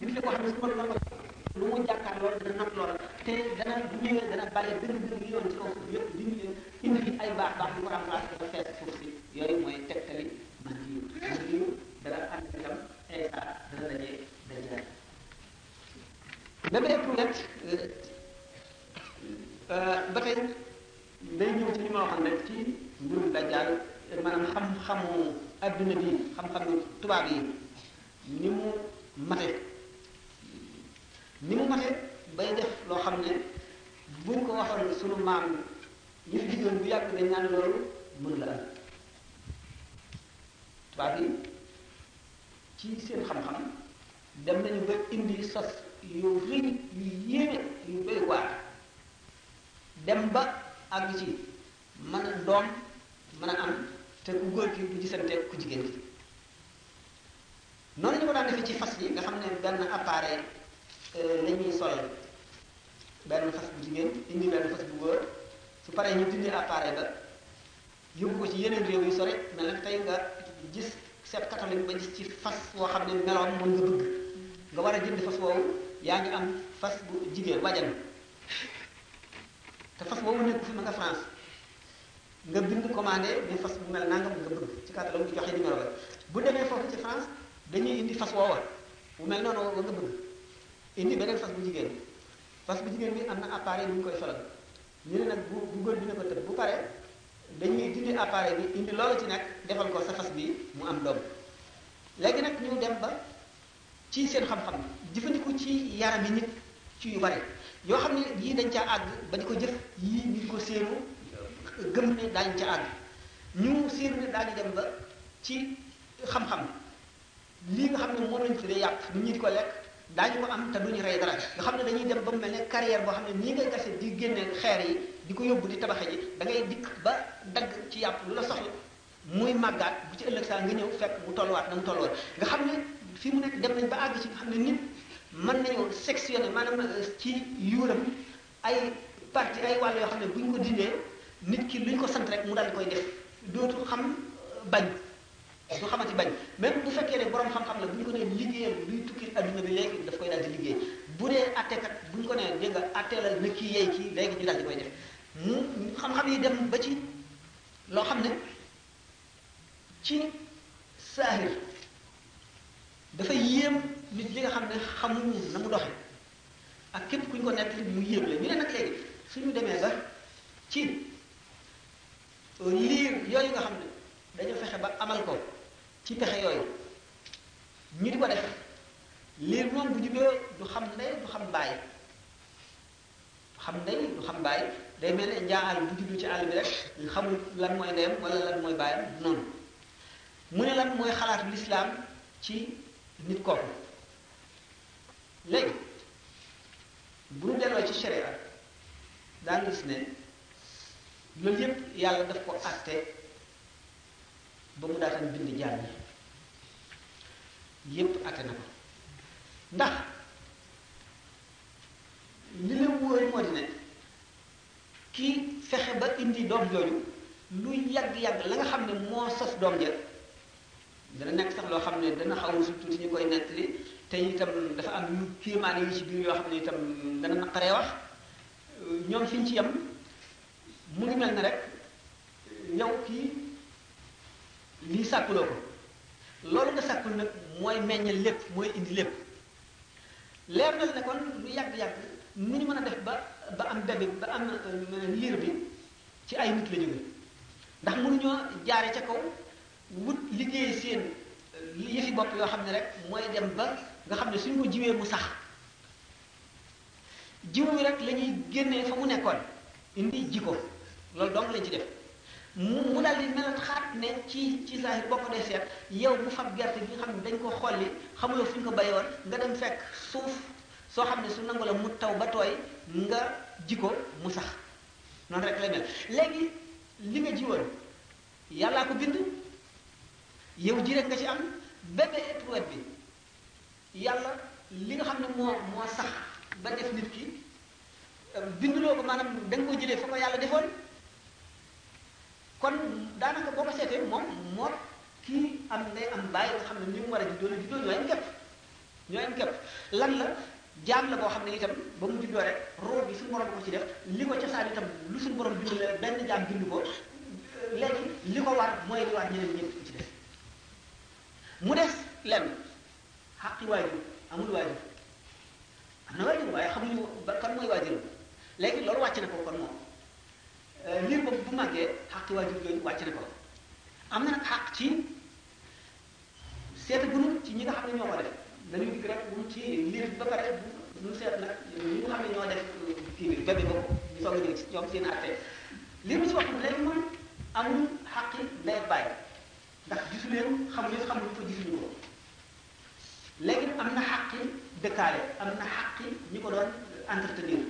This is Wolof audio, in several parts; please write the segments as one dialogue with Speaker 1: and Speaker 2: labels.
Speaker 1: nit la ko xam ne su ma la ko lu mu jàkkaar loolu dana not loola te dana bu ñëwee dana bale dëgg dëgg yi yoon ci kaw suuf yëpp dindi leen indi fi ay baax baax yu ko remplacé dafa fees suuf si yooyu mooy tegtali man diw man diw dana am itam Isa dana daje daje bébé éprouvette ba tey day ñëw ci li ma waxoon rek ci mbirum dajjal maanaam xam-xamu adduna bi xam-xamu tubaab yi ni mu mate ni mu mate bay def loo xam ne buñ ko waxoon sunu maam ñu fi diggoon bu yàgg dañ naan loolu mënu la am tubaab yi ci seen xam-xam dem nañu ba indi sos yu rëy yu yéeme yu doy waar dem ba àgg ci mën a doom mën a am te ku góor ki du gisante ku jigéen ki noonu ñu ko daan defee ci fas yi nga xam ne benn appareil la ñuy sol benn fas bu jigéen indi benn fas bu góor su paree ñu dindi appareil ba yóbbu ko ci yeneen réew yu sore mel nag tey nga gis seet catholique ba gis ci fas woo xam ne meloom mën nga bëgg nga war a jënd fas woowu yaa ngi am fas bu jigéen wajan te fas woowu nekk fi ma nga France nga bind commandé ni fas bu mel nangam nga bëgg ci kàttan mu joxe numéro ba bu demee foofu ci France dañuy indi fas woowa bu mel noonu woowa nga bëgg indi beneen fas bu jigéen fas bu jigéen bi am na appareil bu ñu koy solal ñu ne nag bu bu góor bi ne ko tëb bu paree dañuy dindi appareil bi indi loolu ci nekk defal ko sa fas bi mu am doom léegi nag ñu dem ba ci seen xam-xam jëfandiku ci yarami nit ci yu bari yoo xam ne yii dañ caa àgg ba di ko jëf yii ñu di ko séenu gëm ne daañu ca àgg ñu séenu ne daañu dem ba ci xam-xam lii nga xam ne moom lañ tuddee yàpp nit ñi di ko lekk daañu ko am te duñu rey dara nga xam ne dañuy dem ba mu mel ne carrière boo xam ne nii ngay gase di génne xeer yi di ko yóbbu di tabaxe ji da ngay dikk ba dagg ci yàpp lu la soxla muy màggaat bu ci ëllëg saa nga ñëw fekk mu tolluwaat na mu tollu woon nga xam ne fi mu nekk dem nañ ba àgg ci nga xam ne nit mën nañoo sectionné maanaam ci yuuram ay parti ay wàll yoo xam ne bu ñu ko dindee nit ki luñ ko sant rek mu daal koy def dootu xam bañ du xamati bañ même bu fekkee ne borom xam-xam la bu ñu ko nee liggéeyal luy tukki adduna bi léegi daf koy daal di liggéey bu dee attekat bu ñu ko nee dégg nga atteelal na kii yey kii léegi ñu daal di koy def mu xam-xam yi dem ba ci loo xam ne ci saahir dafa yéem nit ñi nga xam ne xamuñu na mu doxe ak képp ku ñu ko nekk li mu yéem la ñu ne nag léegi suñu demee ba ci liir yooyu nga xam ne dañu fexe ba amal ko ci pexe yooyu ñu di ko def liir moom bu juddoo du xam ndey du xam bàyyi du xam ndey du xam baay day mel ne njaaxal bu juddu ci àll bi rek xamul lan mooy ndeyam wala lan mooy baayam noonu mu ne lan mooy xalaatu lislaam ci nit kooku léegi bu ñu delloo ci sharia daan gis ne loolu yépp yàlla daf ko àtte ba mu daataan bind jaam yi yépp àtte na ko ndax li la wóor moo di ne kii fexe ba indi doom jooju lu yàgg-yàgg la nga xam ne moo sos doom ja dana nekk sax loo xam ne dana xaw a tuuti ñu koy nettali te itam dafa am yu kéemaane yu ci biir yoo xam ne itam dana naqaree wax ñoom fi ñu ci yem mu ngi mel ne rek yow kii lii sàkkuloo ko loolu nga sàkkul nag mooy meññal lépp mooy indi lépp leer na la ne kon lu yàgg-yàgg nu ñu mën a def ba ba am bébé ba am liir bi ci ay nit la jóge ndax mënuñoo jaare ca kaw wut liggéey seen yëfi bopp yoo xam ne rek mooy dem ba nga xam ne suñ ko jiwee mu sax Jiwu wi rek lañuy génnee fa mu nekkoon indi ji ko loolu dong lañ ci def mu mu daal di melat xaat ne ci ci zahir boo ko dee seet yow mu fab gerte gi nga xam ne dañ ko xolli xamuloo fu ñu ko bay woon nga dem fekk suuf soo xam ne su nangu la mu taw ba tooy nga ji ko mu sax noonu rek lay mel léegi li nga ji woon yàllaa ko bind yow ji rek nga ci am bébé épreuve bi yàlla li nga xam ne moo moo sax ba def nit ki binduloo ko maanaam da nga ko jëlee fa ko yàlla defoon kon daanaka boo ko seetee moom moo kii am ndey am bàyyi nga xam ne ni mu war a juddoo la juddoo ñooy képp ñooy képp lan la jaam la boo xam ne itam ba mu juddoo rek roo bi suñu borom ko ci def li ko cosaan itam lu suñu borom bind la benn jaam bind ko léegi li ko war mooy li war ñeneen ñëpp ci def mu des lenn xaqi waajur amul waajur am na waajur waaye xamuñu ba kan mooy waajuram léegi loolu wàcc na ko kon moom liir boobu bu màggee xaqi waajur yooyu wàcc na ko am na nag xaq ci seeta gunu ci ñi nga xam ne ñoo ko def dañuy dikk rek bu ci liir bi ba pare bu ñu seet nag ñi nga xam ne ñoo def kii bi bébé boobu ñu soog a ñëw ci ñoom seen atte liir bi ci waxtu léegi moom amul xaqi ndey ak bàyyi ndax gisuleen xamuleen xamuñu ko gisuñu ko léegi am na xaqi dëkkaale am na xaqi ñi ko doon entretenir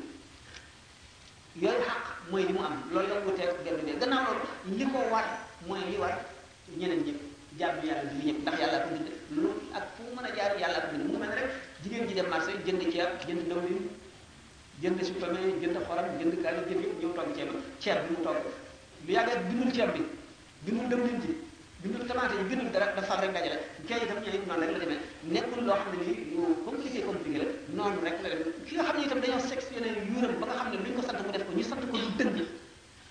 Speaker 1: yooyu xaq mooy li mu am loolu la wuteeg benn bi gannaaw loolu li ko war mooy li war ñeneen ñëpp jàmm yàlla bi ñëpp ndax yàlla ko bind lu ak fu mu mën a jaar yàlla ko bind mu mel rek jigéen ji dem marché jënd ceeb jënd dawlin jënd supame jënd xorom jënd kaani jënd yëpp ñëw togg ceeb ceeb bi mu togg lu yàgg bindul ceeb bi bindul dëwlin ji bindul tamaate yi bindul dara dafa rek dajale kay itam ñooy noonu rek la demee nekkul loo xam ne nii lu compliqué compliqué la noonu rek la demee ki nga xam ne itam dañoo sectionné yuuram ba nga xam ne luñ ko sant mu def ko ñu sant ko lu dëng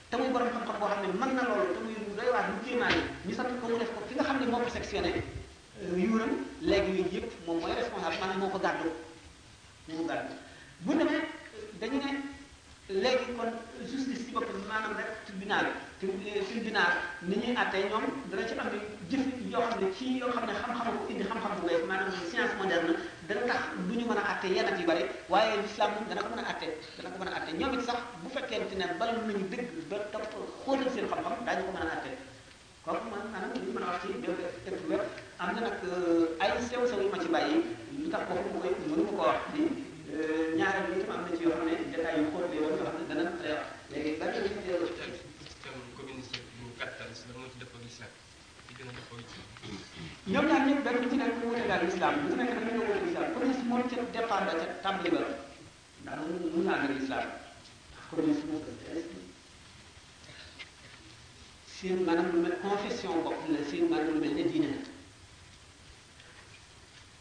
Speaker 1: te muy borom xam-xam boo xam ne mën na loolu te muy lu doy waar lu kéemaan yi ñu sant ko mu def ko ki nga xam ne moo ko sectionné yuuram léegi yooyu yëpp moom mooy responsable maanaam moo ko gàddu ñu mu gàddu bu ne dañu ne léegi kon justice ci boppam maanaam rek tribunal tribunal ni ñuy àttee ñoom dana ci am jëf yoo xam ne ci yoo xam ne xam-xam ko indi xam-xam bu bees maanaam science moderne dana tax du ñu mën a àtte yenn yu bari waaye l'islam moom dana ko mën a àtte dana ko mën a àtte ñoom it sax bu fekkente ne bal nañu dëgg ba topp xóotal seen xam-xam daañu ko mën a àtte kon man maanaam li mën a wax ci def def wér am na nag ay sew sew yu ma ci bàyyi lu tax boobu mu koy mënu ma ko wax di ñaareel bi itam am na ci yoo xam ne détails yu xóot la yoo xam ne dana koy wax léegi ban la ñuy teewlu
Speaker 2: système communiste bu gàttal si lan moo ci dëppoo islam di gën a dëppoo ci
Speaker 1: ñoom ñaar ñëpp benn bu ci nekk wuute daal islam bu ci nekk dafa ñëw wuute islam communiste moom ca départ ba ca tàmbali ba ndax mu mu naa islam communiste moom seen maanaam lu mel confession bopp la seen maanaam lu mel ne diine la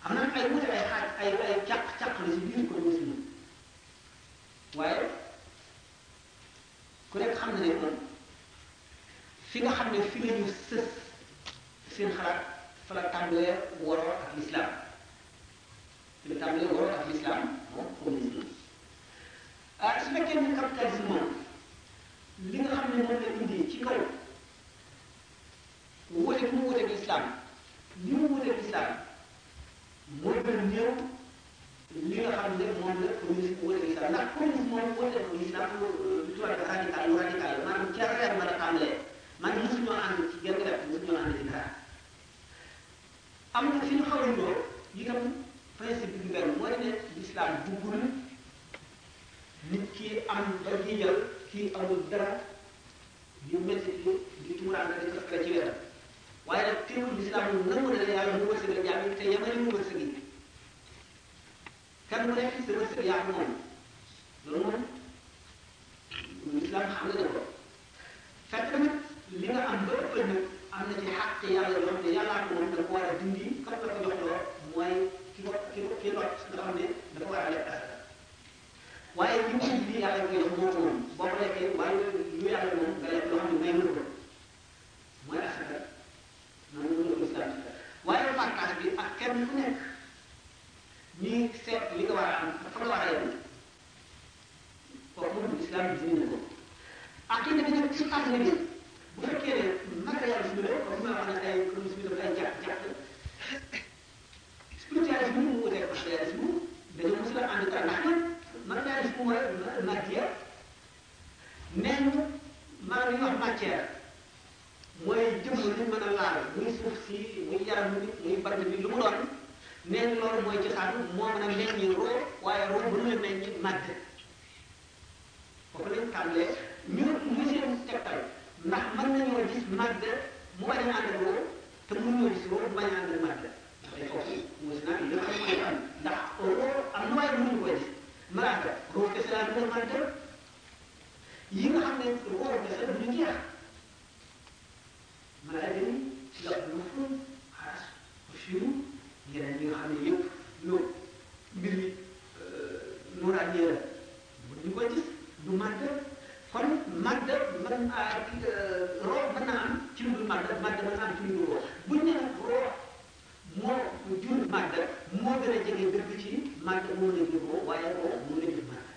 Speaker 1: am na ay wuute ay xaaj ay ay càq càq la ci biir ko musulman waaye ku nekk xam na ne moom fi nga xam ne fi la ñu sës seen xalaat fa la tàmbalee waroo ak lislaam fi la tàmbalee waroo ak lislaam moom ko musulman waaye su fekkee ne capitalisme moom li nga xam ne moom la indi ci kaw wuute bi mu wuute ak islam li mu wuute ak islam mooy gën a néew li nga xam ne moom la communisme wuute ak islam ndax communisme moom wuute ak islam lu tubaab bi radical lu radical la maanaam ci affaire ba la tàmbalee man mosuñoo ànd ci genn def mosuñoo ànd ci dara am na fi ñu xaw a niroo itam principe bi du benn mooy ne l'islam duggul nit ki am ba jiijal kii amul dara yu métti bi di tuuraan di ko fekk ci wetam waaye nag teewul l'islam moom nangu na ne yàlla mu wërsëgal jaam yi te yamale mu wërsëg yi kenn mu nekk sa wërsëg yaa ko moom loolu moom l'islam xam na ne ko Fekk na nag li nga am ba ëppal nag am na ci xàq ca Yàlla yoo xam ne Yàllaa ko moom, da nga ko war a dindi, kam la ko joxloo mooy ki ko ki ko ki lott nga xam ne dafa war a lekk asaka. Waaye li mu indi Yàlla nga koy jox moo ko moom, boo ko lekkee waaye lu Yàlla moom nga lekk loo xam ne may nga ko mooy asaka noonu la ko lislaam ci def. Waaye partage bi ak kenn ku nekk ñuy seet li nga war a am ak fa nga war a yem kooku moom islam dindi na ko aqida bi nag ci àdduna bi bu fekkee ne naka yàlla suñu borom comme ma wax ne ay comme suñu borom ay jàpp jàpp spiritualisme mu wutee matérialisme dañu mos la ànd ak ndax nag matérialisme mooy matière mais ñu maanaam li ñuy wax matière mooy jëmm luñ mën a laal muy suuf si muy yaramu nit muy bant bi lu mu doon nee na loolu mooy cosaan moo mën a meññi roo waaye roo bu ñu meññi màgg foofu lañ tàmbalee ñu ñu seen tegtal ndax mën nañoo gis màgg mu bañ a ànd ak roo te mënuñoo gis roo mu bañ a ànd ak màgg ndax day foofu mos naa li xam mooy am ndax roo am na waaye mënuñu ko gis malaaka roo kese laa mën a màgg yi nga xam ne da ko war a joxe du ñu jeex malaaka yi ci la lu ful xaas xushiru yeneen yi nga xam ne yëpp ñoom mbir mi lu ràññee la mën ñu ko gis du màgg kon màgg mën naa roo mën naa am ci lu dul màgg màgg mën naa am ci lu dul roo bu ñu nee nag roo moo jur màgg moo gën a jege dëgg ci màgg moo gën a jur roo waaye roo moo gën a jur màgg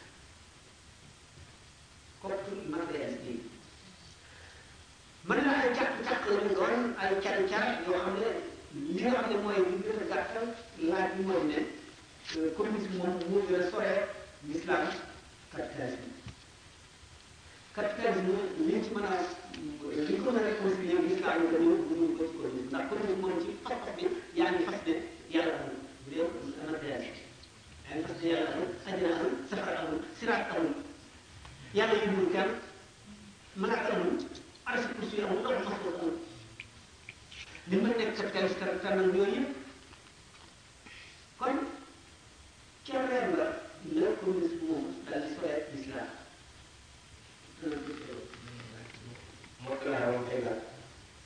Speaker 1: kott mag leen si biir mën na ay càq-càq la ñu doon ay car-car yoo xam ne li nga xam ne mooy li gën a gàttal laaj bi mooy ne communisme moom moo gën a sore l'islam capitalisme capitalisme li ñu ci mën a li ñu ko mën a réconcilier l'islam yi dañu mënuñu ko ci communisme ndax communisme moom ci fas bi yaa ngi fas ne yàlla moom bu dee waaye parce que yàlla amul àddina amul safara amul siraat amul yàlla yóbbul kenn malaaka amul arsi kursi amul loolu sax ko amul li ma nekk sa teel sa kanam yooyu yëpp kon ca reer la le communisme moom daal di sore l'islam
Speaker 2: moo tax moom ay laaj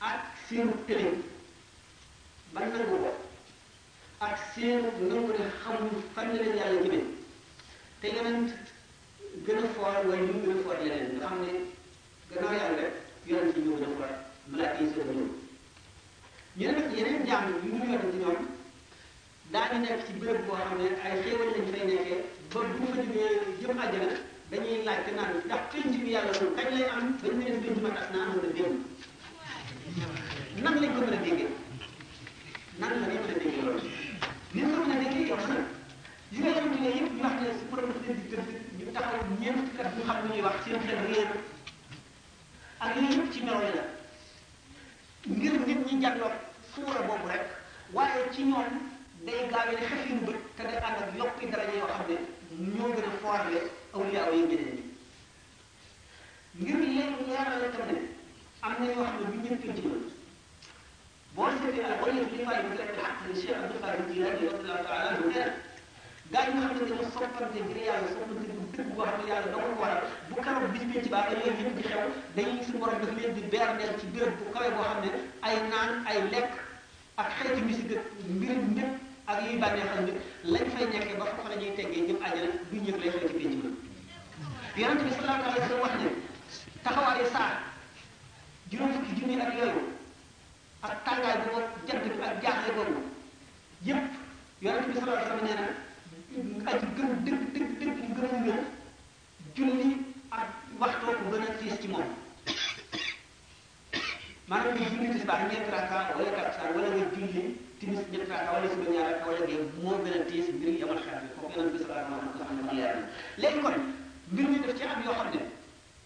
Speaker 2: ak
Speaker 1: seenu tëlim ba nangu ko ak seenu nangu ne xamul fan la leen yàlla jëmee te yonent gën a foor wala ñu gën a foor leneen nga xam ne gannaaw yàlla rek yonent yi ñoo gën a foor malaaka yi soo ko ñëw ñu ne nag yeneen jaam yi ñu yonent ñoom daañu nekk ci béréb boo xam ne ay xéewal lañ fay nekkee ba bu ñu fa jógee jëm àjjana dañuy laaj te naan ndax pénc bi yàlla moom kañ lay am ba ñu leen pénc ma tas na am wala démb nan lañ ko mën a déggee nan la ñu mën a déggee loolu ni ñu ko mën a déggee yow nag yi nga xam ne yëpp ñu wax ne su borom def leen di tëdd ñu taxaw ñeent kat ñu xam lu ñuy wax seen xel réer ak yooyu yëpp ci melo yi la ngir nit ñi jàndoog suura boobu rek waaye ci ñoom day gaawe ne xef yi mu bët te day ànd ak yokki daraja yoo xam ne ñoo gën a foorle awliyaaw yi ñeneen ñi ngir leen leeral tam ne am na ñoo xam ne bu ñëpp ci boo seetee ak wàllu bi fay bu fekk ak li Cheikh Abdou Khadre Jilani radiyallahu taala anhu nee na gaa yi nga xam ne dañoo soppante ngir yàlla soppante bu dëgg boo xam ne yàlla dama ko waral bu kanam bis bi ci baax ak yooyu yëpp di xew dañuy suñu borom daf leen di berndeel ci béréb bu kawe boo xam ne ay naan ay lekk ak xeeti musique ak mbir ñëpp ak yuy bànneexal nit lañ fay nekkee ba foofu la ñuy teggee jëm àjjana du ñëg lay xew ci pénc ma yonente bi sallallahu alayhi wa sallam wax ne taxawaayu saa juróom fukki junni ak yooyu ak tàngaay bu war jant bi ak jaaxle boobu yépp yonent bi sallallahu alayhi wa sallam nee na aji gëm dëgg dëgg dëgg mu gëm a wér julli ak waxtoo ko gën a tiis ci moom maanaam nga julli tisbaar ñetti rakka wala takkusaan wala nga julli timis ñetti rakka wala suba ñaar rakka wala gee moo gën a tiis mbir yamal xeex bi foofu yonent bi sallallahu alayhi wa sallam ko xam ne leer na léegi kon mbir mi daf ci am yoo xam ne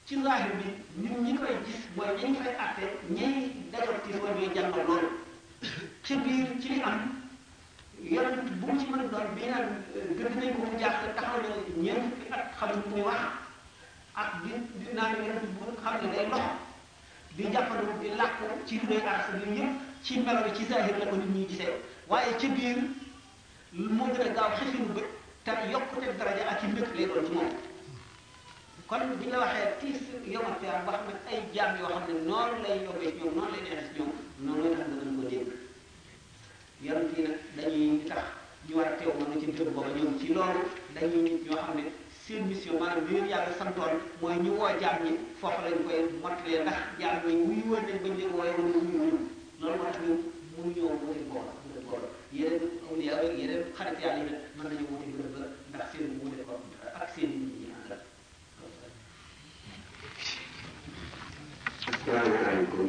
Speaker 1: Ci zaahir bi, nit ñi koy gis mooy ña ñu fay àtte, ñay dajook tiis wa ñooy jànloo loolu. Ca biir, ci li am, yonent bu mu ci mën a doon bi naan gëdd nañ ko mu jaaxle taxaw na ñeent fukki at xamul ku muy wax ak di di naan yonent bu nga xam ne day dox di jàppandu di làkku ci lu doy aras yooyu yëpp ci melo bi ci zahir la ko nit ñi gisee waaye ca biir moo gën a gaaw xefinu bët te yokkute daraja ak i mbëgg lay doon ci moom kon bu ñu la waxee tiis yomal xiyaam wax nag ay jaam yoo xam ne noonu lay yombee ci ñoom noonu lay neexee ci ñoom noonu lay tax nga mën ko dégg yonent yi nag dañuy tax ñu war a teew mën na ci dëgg booba ñoom ci loolu dañuy nit ñoo xam ne seen mission maanaam li leen yàlla santoon mooy ñu woo jaam ñi foofu lañ koy mottalee ndax jaam ñi wuyu woon nañ bañ leen wooye wala wuyu wuyu loolu moo tax ñu mënuñoo wuti koor wuti koor yeneen awliya ak yeneen xarit yàlla yi mën nañu wuti bërëb ba ndax seen wuute koor ak seen nit ñi àndal
Speaker 3: asalaamaaleykum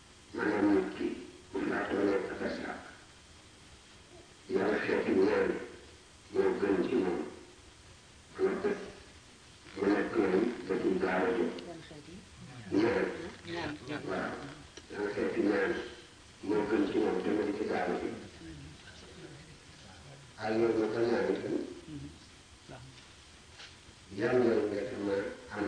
Speaker 3: Ma ne nit ki mën naa ko lekk ba sàq. Yàlla xeeti ñaar yi moo gën ci moom. Ma ne ko mu nekk lan ba duñ gaaw a jóg. Ñaan. Waaw. Yàlla xeeti ñaar yi moo gën ci moom te mu di ci gaaw a jóg. Ay yoon na ko ñaan itam. Yan yoon nga ci mën a am.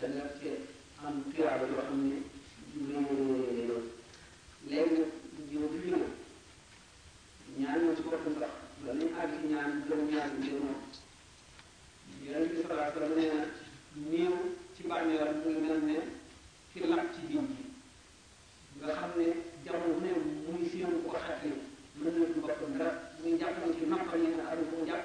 Speaker 1: da nga ci am tuyaaba yoo xam ne du réy réy réy réy loolu léegi nag yow bi fi ñëw ñaan ñoo ci boppam sax ba nañ àgg ci ñaan gën a ñaan ngir moom yonent bi sallallahu alayhi wa sallam nee na néew ci bàmmeelam mu ngi mel ne ki lab ci géej gi nga xam ne jamono bu ne muy séenu ko xat yi mën na du boppam dara muy jàpp na ci noppam yi nga xam ne fu mu jàpp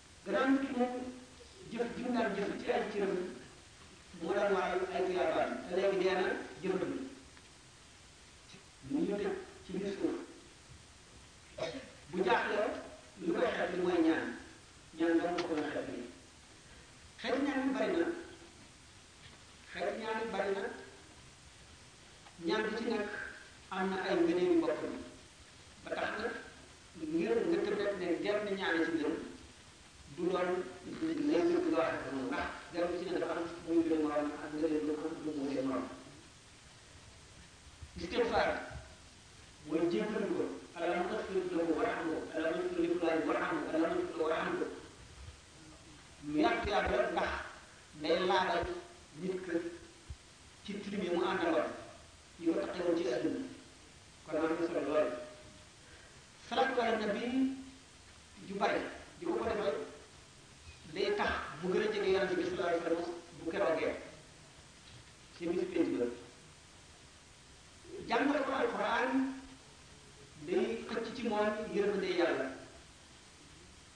Speaker 1: gannaaw nit ki moom jëf ji mu daan jëf ci ay cëram moo daan waral ay tuyaabaam te léegi dee na jëfam ñu tëj ci biir suuf bu jaaxlee lu koy xet li mooy ñaan ñaan dama ko mën a xet li xet ñaan yu bari na xet ñaan yu bari na ñaan bi ci nekk am na ay ngëneel yu boppam ba tax na ngir nga tëbët ne genn ñaari ci gën du doon lay dëgg loo xam ne ndax genn ci ne dafa am muy gën morom ak nga leen lu am lu mu gën morom istighfar mooy jéggal ko alam tafir lahu warhamhu alam tafir li fulaay warhamhu alam tafir warhamhu lu yàgg yàgg la ndax day laabal nit ka ci tilim yi mu àndaloon yi ko taxawoon ci àdduna kon am na solo lool salaatu ala nabi ju bari di ko ko defal day tax mu gën a jege yonente bi sallallahu alayhi wa sallam bu keroogee ci bisu pénc ba jàngale ko alquran day xëcc ci moom yërmande yàlla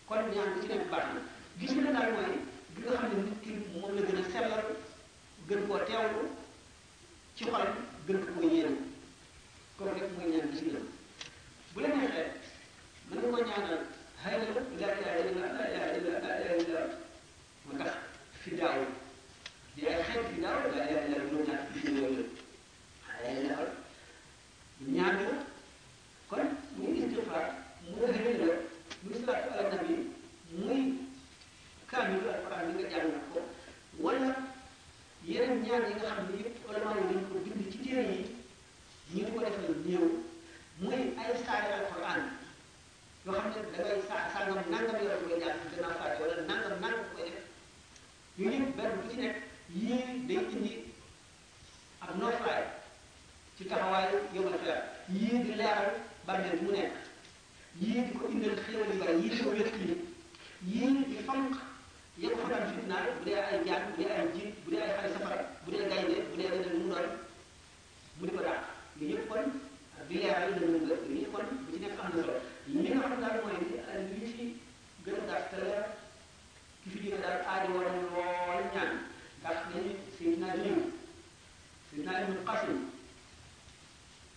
Speaker 1: kon ñaan bu ci nekk baax na gis nga daal mooy gi nga xam ne nit ki moom la gën a sellal gën koo teewlu ci xolam gën ko yéene kon rek mooy ñaan ci biiram bu la neexee mën nga ko ñaanal xëy na la ilaha illa la ilaha illa la ilaha illa mu tax fi daaw di ay xeet fi daaw la ilaha illa mu ñaan ci biiram la ilaha illa ñaan la kon muy istighfar muy xëy na muy salaatu ala nabi muy kaamil alquran bi nga jàng ko wala yeneen ñaan yi nga xam ne yëpp wala maa ngi ko bind ci téere yi ñi mu ko defal néew muy ay saari alquran yoo xam ne da ngay saa sàngam nangam yor koy jàng ci gannaaw faate wala nangam nangam koy def yooyu yëpp benn bu ci nekk yii day indi ak noflaay ci taxawaayu yomal xeer yii di leeral bàmmeel mu nekk yii di ko indal xéewal yu bari yii di ko wér kii yii di fanq ya ko fanaan fitnaal bu dee ay jaan bu dee ay jiit bu dee ay xale safara bu dee gaynde bu dee leneen mu doon mu di ko dàq yooyu yëpp kon ak di leeral la mu gën yooyu yëpp kon bu ci nekk am na solo li nga xam daal mooy li li ci gën a gàtt te leer ki fi jóge daal aajo war na lool ñaan ndax dañu Seydina Aliyu Seydina Ibnu Qasim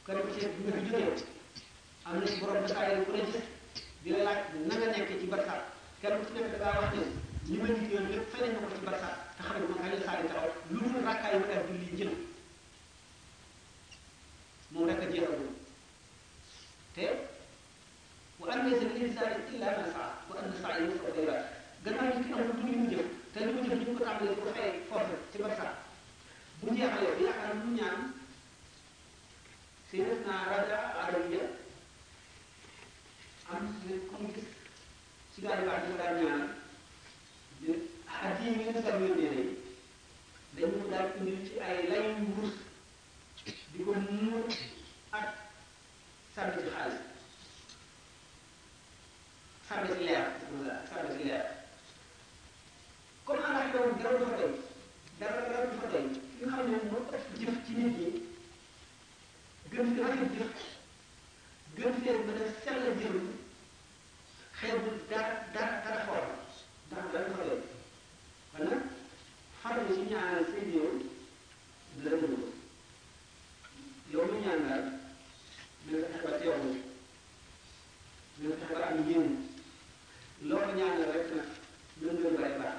Speaker 1: kan ko ci bu nga fi jógee am na ci borom jotaay bu la gis di la laaj na nga nekk ci barsax kenn ku ci nekk daa wax ne li ma liggéeyoon lépp fay nañ ma ko ci barsax te xam ne ma kañ la saa di taxaw lu dul rakkaay bu def julli jël moom rek a jeexagul te wa an laysa lil insaani illa ma saa wa anna sa'yahu sawfa yura gannaaw nit ki amul lu mu jëf te li mu jëf ñu ko tàmbalee ko fay foofu ci barsax bu jeexalee yaakaar lu ñaan Séenees na raja arabiya am na ci ku mu gis ci gaa yu baax yi daan ñaan ne xaj yi ñu ngi yónnee day dañu daan indil ci ay layu wurus di ko muur ak sànni ci xaalis sànni ci leer sànni ci leer comme alaaj boobu dara du fa doy dara dara du fa doy ñu xam ne moo ëpp jëf ci nit ñi gën fi rafet jëf gën fee mën a sell jëf xeebul dara dara dara xool dara dara ko leen kon nag farlu ci ñaanal say néew dara dëgg ko yow mi ñaan daal na nga fexe ba teewlu na nga fexe ba am yéen loo ñaanal rek nag na nga gën a bàyyi baax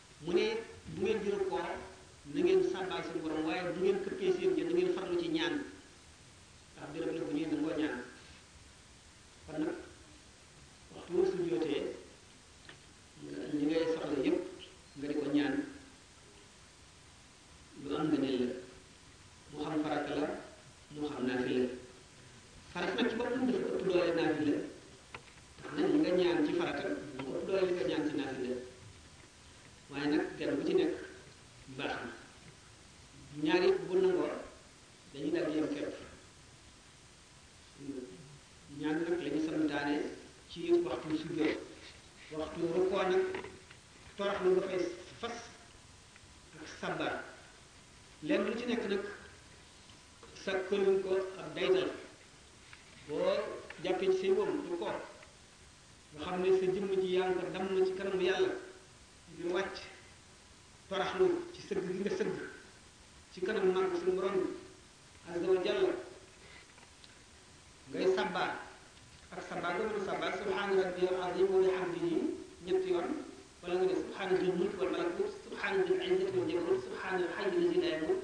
Speaker 1: mu ne bu ngeen di rukkoo na ngeen sàbbaal seen borom waaye bu ngeen këppee seen jë na ngeen farlu ci ñaan ndax béréb la bu ñuy nangoo ñaan kon nag waxtu woo sujjootee nga li ngay soxla yépp nga di ko ñaan lu am ngëneel la mu xam farata la mu xam naafi la farata nag ci boppam dafa ëpp doole naafi la tax na li nga ñaan ci farata mu ëpp doole li nga ñaan ci naafi la waaye nag kenn bu ci nekk baax na ñaar yëpp bu nangoo dañuy dal di yem képp ñaan nag la ñu santaane ci waxtu sujjóot waxtu rukkoo nag torox lu nga fay fas ak sabar lenn lu ci nekk nag sàkkaluñ ko ab daytal boo jàppee ci say wóom du ko nga xam ne sa jëmm ji yaa ngi ko damm ci kanam yàlla di wàcc toraxlu ci sëgg gi nga sëgg ci kanam màgg suñu borom azza wa jalla ngay sabbaal ak sabbaal nga mën a sabbaal subhaana rabbiyal aziim wa bihamdihi ñetti yoon wala nga ne subhaana dil mulk wal malakut subhaana dil izzati wal jabarut subhaana al hayy allazi laa yamuut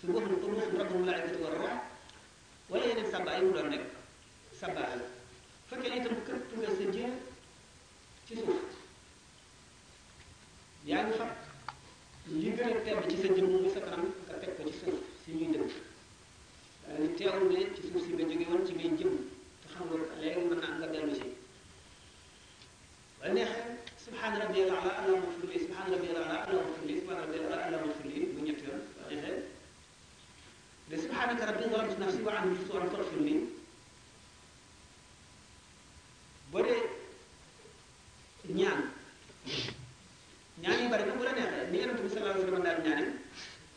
Speaker 1: subuuhun quduusun rabbul malaa'ikati war ruuh wala yeneen sabbaal yi mu doon rek sabbaal la fekkee ne itam këpp nga sa jë ci suuf yaa ngi fab li gën a tedd ci sa jëmm muy sa kanam nga teg ko ci suuf si ñuy dëgg dana ni teewlu ne ci suuf si nga jóge woon ci ngay jëm te xam nga léegi mën naa nga dellu si wala neexee subhaana rabbi al ala allahumma ighfir li subhaana rabbi al ala allahumma ighfir li subhaana rabbi al ala allahumma ighfir li bu ñett yoon wala neexee de subhaanaka rabbi zalamtu nafsi wa amiltu su'an faghfir li boo dee ñaan ñaan yu bari nag bu la neexee ni yonent bi sallallahu alayhi wa sallam daan ñaane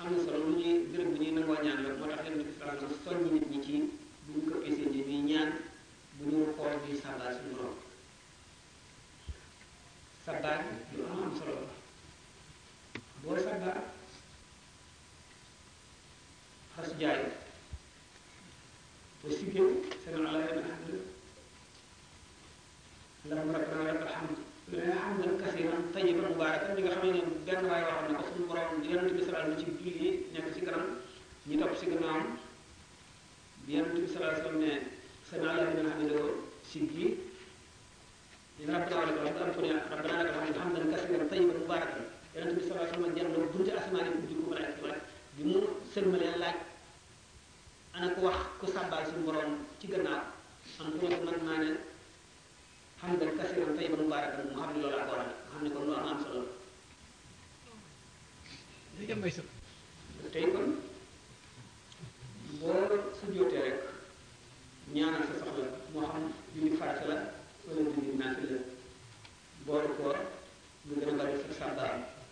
Speaker 1: am na solo lu ñuy béréb bu ñuy nangoo ñaan la moo tax yonent bi sallallahu alayhi wasallam soññ nit ñi ci bu ñu këppee seen ji ñuy ñaan bu ñu xool ñuy sàbbaal suñu borom sàbbaal lu am am solo la boo sàbbaal xas jaay ba siggee seen ala ndax ma rek maa rek alhamdu mu ne hamdan kasiran tayyiban mubarakan bi nga xamee ne benn waay waxoon na ko suñu borom yonent bi sallallahu alayhi wasallam ci julli yi nekk ci kanam ñu topp ci gannaawam bi yonent bi sallallahu alayhi wasallam ne sami Allahu liman hamidahu ci gi dina rabbana wa lakal hamdu am ko ne rabbana lakal hamdu hamdan kasiran tayyiban mubarakan yonent bi sallallahu alayhi wasallam jàll bunti asamaan yi ubbi ko malaaka wàcc bi mu sëlmalee laaj ana ko wax ku sàbbaal suñu borom ci gannaaw am ku ne ko man maa ne hamdan kasiran tayyiban mubarakan mu xam ne loolu ak waral nga xam ne kon lu am am solo
Speaker 4: li dem may sëpp la
Speaker 1: tey kon boo sujjootee rek ñaanal sa soxla moo xam julli farata la wala julli naafila la boole ko nga gën a bari sa sàbbaam